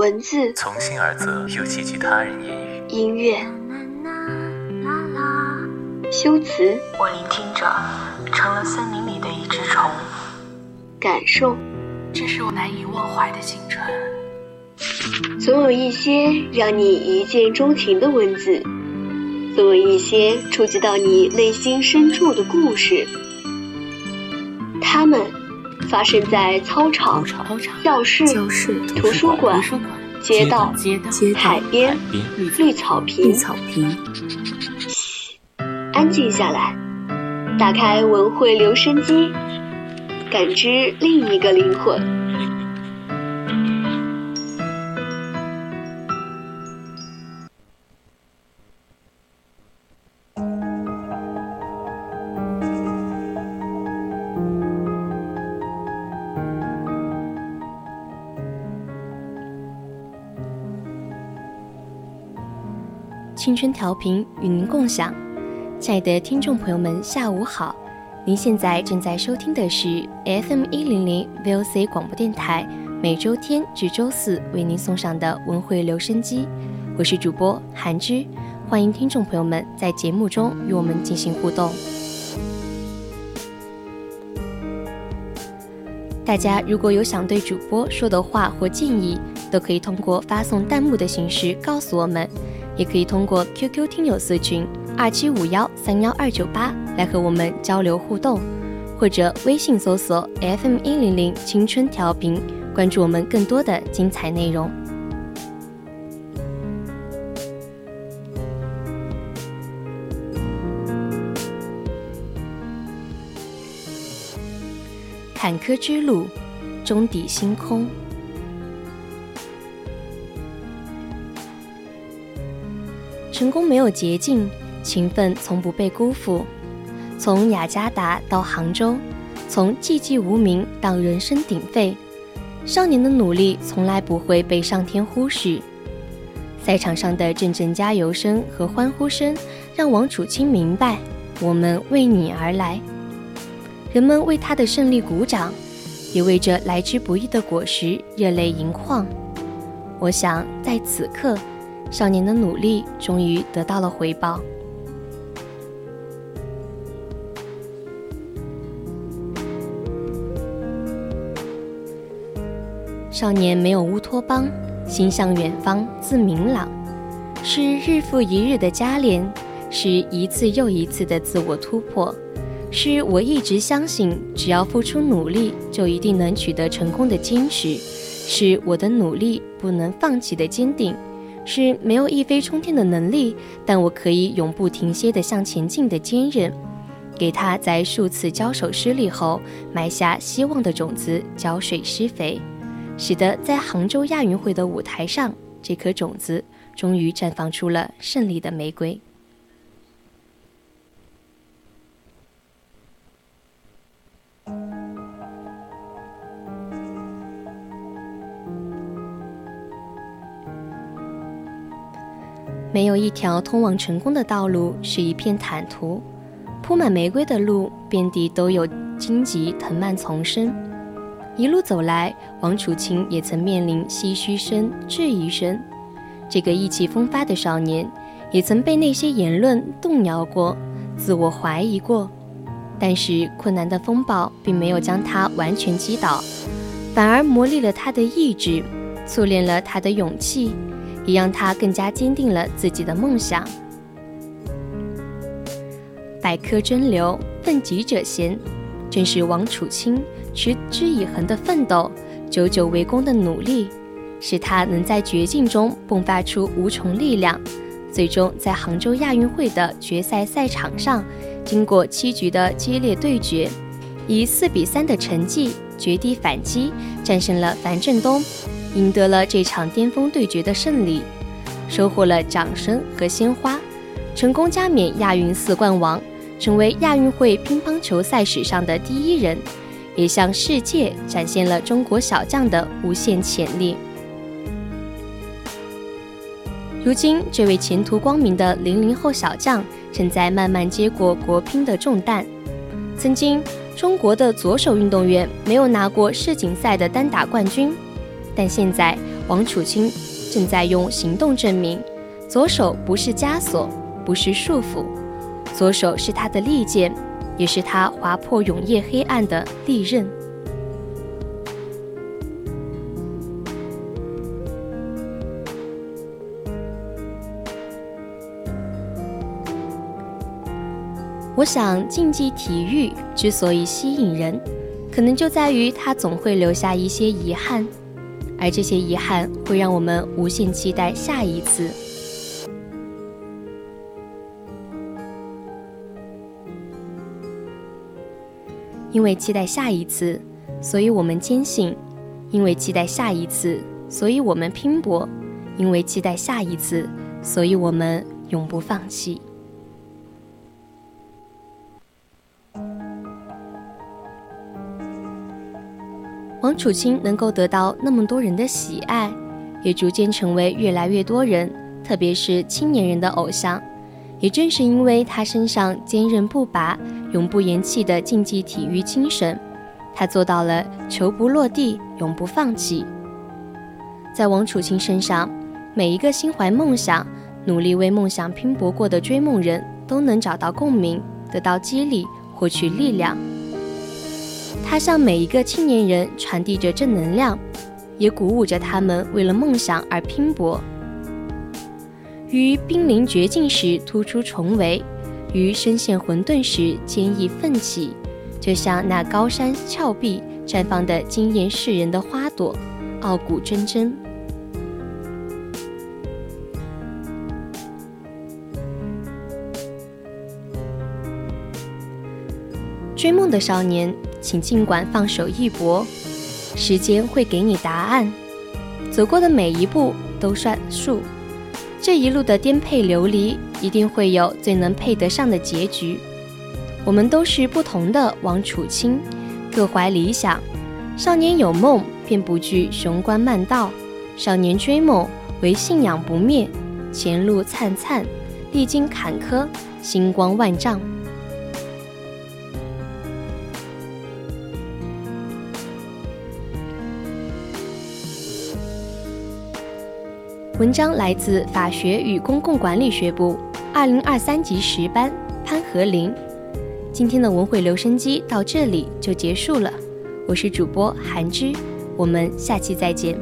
文字从心而泽，又寄居他人言语。音乐修辞我聆听着，成了森林里的一只虫。感受，这是我难以忘怀的青春。总有一些让你一见钟情的文字，总有一些触及到你内心深处的故事。它们发生在操场、教室、图书馆、街道、海边、绿草坪。嘘，安静下来，打开文汇留声机，感知另一个灵魂。青春调频与您共享，亲爱的听众朋友们，下午好！您现在正在收听的是 FM 一零零 VOC 广播电台，每周天至周四为您送上的文汇留声机，我是主播韩之，欢迎听众朋友们在节目中与我们进行互动。大家如果有想对主播说的话或建议，都可以通过发送弹幕的形式告诉我们。也可以通过 QQ 听友私群二七五幺三幺二九八来和我们交流互动，或者微信搜索 FM 一零零青春调频，关注我们更多的精彩内容。坎坷之路，终抵星空。成功没有捷径，勤奋从不被辜负。从雅加达到杭州，从寂寂无名到人声鼎沸，少年的努力从来不会被上天忽视。赛场上的阵阵加油声和欢呼声，让王楚钦明白，我们为你而来。人们为他的胜利鼓掌，也为这来之不易的果实热泪盈眶。我想，在此刻。少年的努力终于得到了回报。少年没有乌托邦，心向远方自明朗，是日复一日的加练，是一次又一次的自我突破，是我一直相信，只要付出努力，就一定能取得成功的坚持，是我的努力不能放弃的坚定。是没有一飞冲天的能力，但我可以永不停歇地向前进的坚韧，给他在数次交手失利后埋下希望的种子，浇水施肥，使得在杭州亚运会的舞台上，这颗种子终于绽放出了胜利的玫瑰。没有一条通往成功的道路是一片坦途，铺满玫瑰的路，遍地都有荆棘藤蔓丛生。一路走来，王楚钦也曾面临唏嘘声、质疑声。这个意气风发的少年，也曾被那些言论动摇过，自我怀疑过。但是困难的风暴并没有将他完全击倒，反而磨砺了他的意志，淬炼了他的勇气。也让他更加坚定了自己的梦想。百舸争流，奋楫者先，正是王楚钦持之以恒的奋斗，久久为功的努力，使他能在绝境中迸发出无穷力量，最终在杭州亚运会的决赛赛场上，经过七局的激烈对决，以四比三的成绩绝地反击，战胜了樊振东。赢得了这场巅峰对决的胜利，收获了掌声和鲜花，成功加冕亚运四冠王，成为亚运会乒乓球赛史上的第一人，也向世界展现了中国小将的无限潜力。如今，这位前途光明的零零后小将正在慢慢接过国乒的重担。曾经，中国的左手运动员没有拿过世锦赛的单打冠军。但现在，王楚钦正在用行动证明，左手不是枷锁，不是束缚，左手是他的利剑，也是他划破永夜黑暗的利刃。我想，竞技体育之所以吸引人，可能就在于它总会留下一些遗憾，而这些遗憾会让我们无限期待下一次。因为期待下一次，所以我们坚信；因为期待下一次，所以我们拼搏；因为期待下一次，所以我们永不放弃。王楚钦能够得到那么多人的喜爱，也逐渐成为越来越多人，特别是青年人的偶像。也正是因为他身上坚韧不拔、永不言弃的竞技体育精神，他做到了球不落地、永不放弃。在王楚钦身上，每一个心怀梦想、努力为梦想拼搏过的追梦人都能找到共鸣，得到激励，获取力量。他向每一个青年人传递着正能量，也鼓舞着他们为了梦想而拼搏。于濒临绝境时突出重围，于深陷混沌时坚毅奋起，就像那高山峭壁绽放的惊艳世人的花朵，傲骨铮铮。追梦的少年。请尽管放手一搏，时间会给你答案。走过的每一步都算数，这一路的颠沛流离，一定会有最能配得上的结局。我们都是不同的王楚钦，各怀理想。少年有梦，便不惧雄关漫道；少年追梦，唯信仰不灭。前路灿灿，历经坎坷，星光万丈。文章来自法学与公共管理学部二零二三级十班潘和林。今天的文汇留声机到这里就结束了，我是主播韩之，我们下期再见。